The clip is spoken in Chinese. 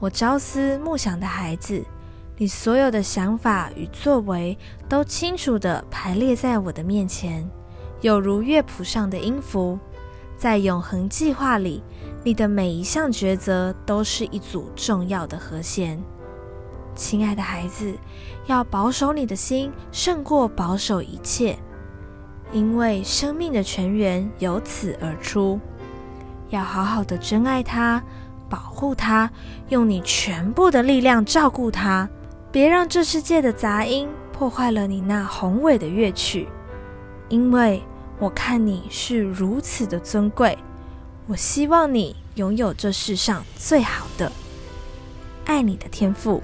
我朝思暮想的孩子，你所有的想法与作为都清楚地排列在我的面前，有如乐谱上的音符。在永恒计划里，你的每一项抉择都是一组重要的和弦。亲爱的孩子，要保守你的心，胜过保守一切，因为生命的泉源由此而出。要好好的珍爱它。保护它，用你全部的力量照顾它，别让这世界的杂音破坏了你那宏伟的乐曲。因为我看你是如此的尊贵，我希望你拥有这世上最好的。爱你的天赋。